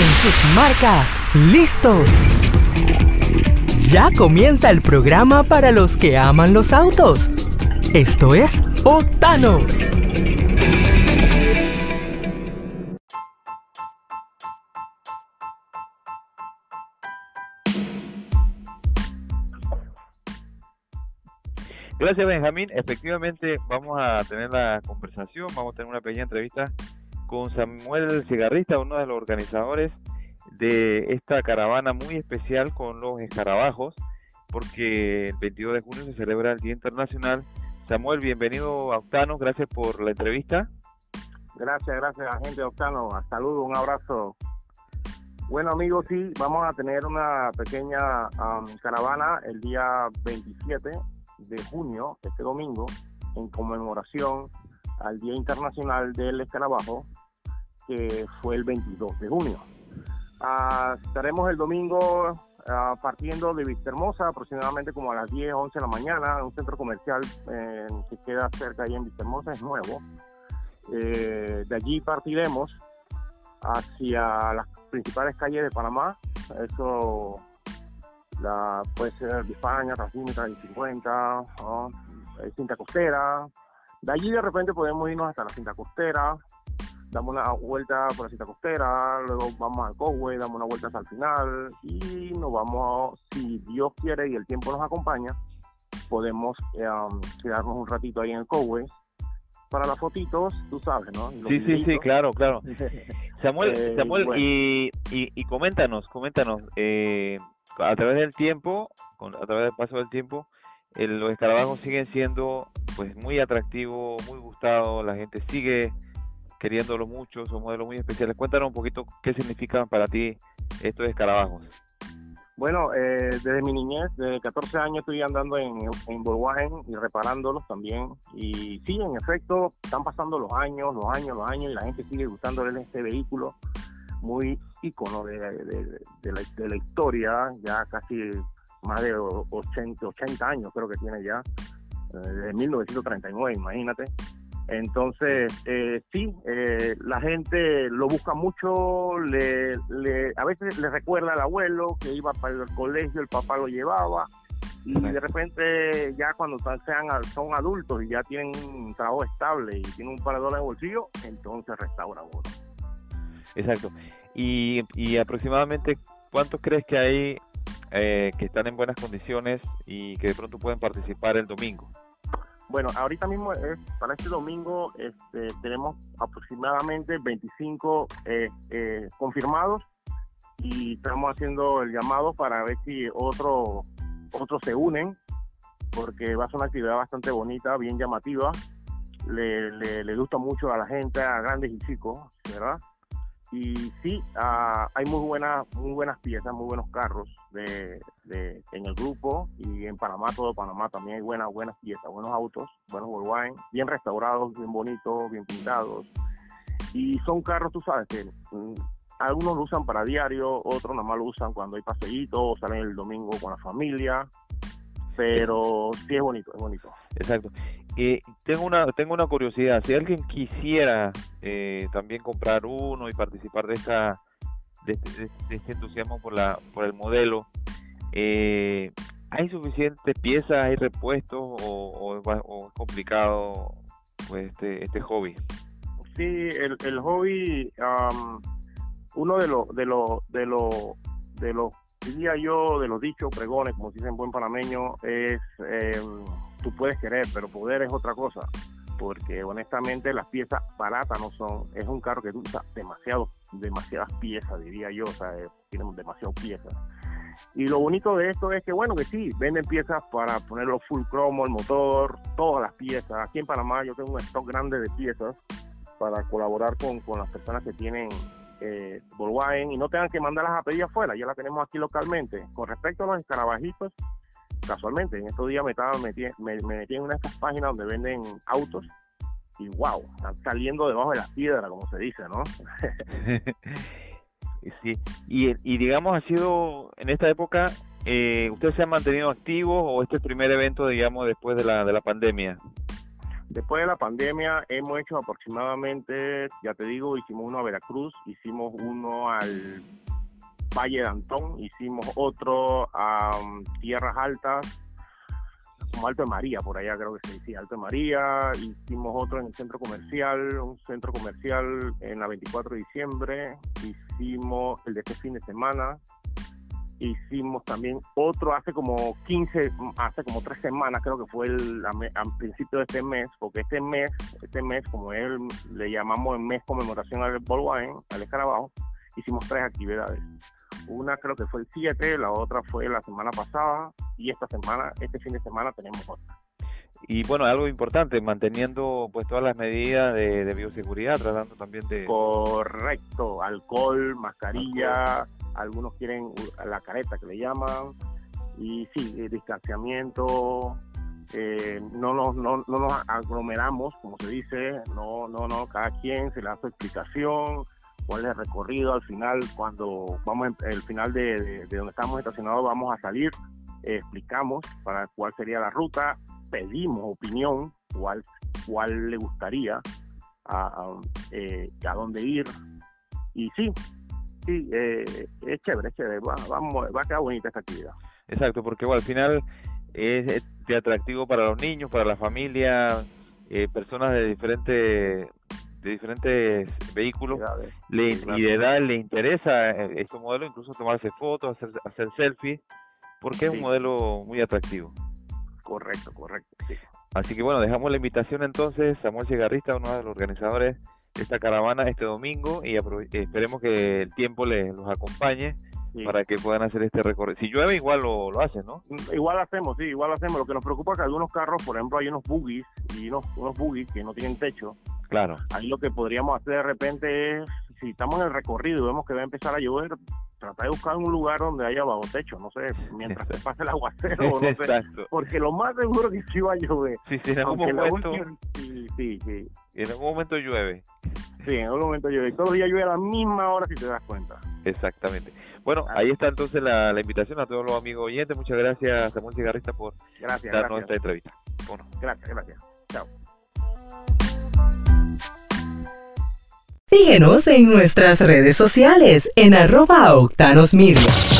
En sus marcas, listos. Ya comienza el programa para los que aman los autos. Esto es Octanos. Gracias Benjamín. Efectivamente vamos a tener la conversación, vamos a tener una pequeña entrevista con Samuel Cigarrista, uno de los organizadores de esta caravana muy especial con los escarabajos, porque el 22 de junio se celebra el Día Internacional. Samuel, bienvenido a Octano, gracias por la entrevista. Gracias, gracias a gente de Octano. Saludos, un abrazo. Bueno amigos, sí, vamos a tener una pequeña caravana el día 27 de junio, este domingo, en conmemoración al Día Internacional del Escarabajo, que fue el 22 de junio. Ah, estaremos el domingo ah, partiendo de Vista Hermosa, aproximadamente como a las 10, 11 de la mañana, en un centro comercial eh, que queda cerca ahí en Vista Hermosa, es nuevo. Eh, de allí partiremos hacia las principales calles de Panamá, eso la, puede ser de España, Racímica, y 50, cinta costera. De allí de repente podemos irnos hasta la cinta costera, damos una vuelta por la cinta costera, luego vamos al Cowway, damos una vuelta hasta el final y nos vamos, si Dios quiere y el tiempo nos acompaña, podemos eh, um, quedarnos un ratito ahí en el Cowway para las fotitos, tú sabes, ¿no? sí, sí, sí, claro, claro. Samuel, eh, Samuel y, y, coméntanos, coméntanos, eh, a través del tiempo, a través del paso del tiempo, los escarabajos siguen siendo pues muy atractivos, muy gustados, la gente sigue queriéndolo mucho, son modelos muy especiales. Cuéntanos un poquito qué significan para ti estos escarabajos. Bueno, eh, desde mi niñez, desde 14 años estoy andando en, en Volkswagen y reparándolos también. Y sí, en efecto, están pasando los años, los años, los años y la gente sigue gustándole este vehículo muy ícono de, la, historia, ya casi más de 80, 80 años creo que tiene ya, eh, desde 1939, imagínate. Entonces, eh, sí, eh, la gente lo busca mucho, le, a veces le recuerda al abuelo que iba para el colegio, el papá lo llevaba, y de repente ya cuando sean son adultos y ya tienen un trabajo estable y tienen un par de dólares en bolsillo, entonces restaura uno. Exacto. Y, y aproximadamente, ¿cuántos crees que hay eh, que están en buenas condiciones y que de pronto pueden participar el domingo? Bueno, ahorita mismo es, para este domingo este, tenemos aproximadamente 25 eh, eh, confirmados y estamos haciendo el llamado para ver si otros otros se unen porque va a ser una actividad bastante bonita, bien llamativa. Le, le gusta mucho a la gente, a grandes y chicos, ¿verdad? Y sí ah, hay muy buenas muy buenas piezas muy buenos carros de, en el grupo y en Panamá todo Panamá también hay buenas buenas piezas buenos autos buenos Volkswagen bien restaurados bien bonitos bien pintados. Y son carros tú sabes que mm, algunos lo usan para diario otros nada más lo usan cuando hay paseíto o salen el domingo con la familia pero sí es bonito es bonito. Exacto. Y tengo una tengo una curiosidad. Si alguien quisiera eh, también comprar uno y participar de esta de, este entusiasmo por la por el modelo eh, hay suficientes piezas hay repuestos o, es complicado pues este este hobby sí el, el hobby uno de los de los de los de los diría yo de los dichos pregones como se dice en buen panameño es eh, tú puedes querer, pero poder es otra cosa. Porque honestamente las piezas baratas no son, es un carro que usa demasiado, demasiadas piezas, diría yo, o sea, eh, tiene demasiadas piezas. Y lo bonito de esto es que, bueno, que sí, venden piezas para ponerlo full cromo, el motor, todas las piezas. Aquí en Panamá yo tengo un stock grande de piezas para colaborar con, con las personas que tienen eh, Volkswagen y no tengan que mandarlas a pedir afuera, ya las tenemos aquí localmente. Con respecto a los escarabajitos, casualmente, en estos días me estaba metí, me, metí en una de estas páginas donde venden autos y wow, están saliendo debajo de las piedras, como se dice, ¿no? sí, y, digamos, ha sido en esta época, eh, ¿usted se ha mantenido activo o este es el primer evento, digamos, después de la, de la pandemia? Después de la pandemia hemos hecho aproximadamente, ya te digo, hicimos uno a Veracruz, hicimos uno al Valle de Antón, hicimos otro a um, Tierras Altas, como Alto de María, por allá creo que se decía, Alto de María, hicimos otro en el centro comercial, un centro comercial en la 24 de diciembre, hicimos el de este fin de semana, hicimos también otro hace como 15, hace como tres semanas, creo que fue el, a, principio de este mes, porque este mes, este mes, como él le llamamos el mes conmemoración al Wine, al escarabajo, hicimos tres actividades. Una creo que fue el 7, la otra fue la semana pasada y esta semana, este fin de semana tenemos otra. Y bueno, algo importante, manteniendo pues todas las medidas de, bioseguridad, tratando también de... Correcto, alcohol, mascarilla, algunos quieren la careta que le llaman, y sí, el distanciamiento, eh, no, nos, no, no, nos aglomeramos, como se dice, no, no, no, cada quien se le hace explicación, cuál es el recorrido. Al final, cuando vamos, el final de, donde estamos estacionados, vamos a salir, explicamos para cuál sería la ruta, pedimos opinión, cuál, cuál le gustaría, a, eh, a, dónde ir, y sí, sí, eh, es chévere, es chévere, va, vamos, va a quedar bonita esta actividad. Exacto, porque al final es de atractivo para los niños, para la familia, personas de diferentes de diferentes vehículos le, y de edad le interesa eh, este modelo, incluso tomarse fotos, hacer, hacer selfies, porque es un modelo muy atractivo. Correcto, correcto. Así que bueno, dejamos la invitación entonces, Samuel Cigarrista, uno de los organizadores esta caravana este domingo, y esperemos que el tiempo les los acompañe para que puedan hacer este recorrido. Si llueve, igual lo, lo hacen, ¿no? Mm, igual lo hacemos, sí, igual lo hacemos. Lo que nos preocupa es que algunos carros, por ejemplo, hay unos buggies y unos, unos buggies que no tienen techo. Claro. Ahí lo que podríamos hacer de repente es, si estamos en el recorrido y vemos que va a empezar a llover, tratar de buscar un lugar donde haya bajo techo, no sé, mientras se pase el aguacero, no sé, porque lo más seguro es que sí va a llover. Sí, sí, momento. sí, sí, sí. En algún momento llueve. Sí, en algún momento llueve. Todos los días llueve a la misma hora si te das cuenta. Exactamente. Bueno, ahí está entonces la, invitación a todos los amigos oyentes. Muchas gracias, Samuel Cigarrista, por gracias, darnos esta entrevista. Bueno. Gracias, gracias. Chao. Síguenos en nuestras redes sociales en arroba Octanos Media.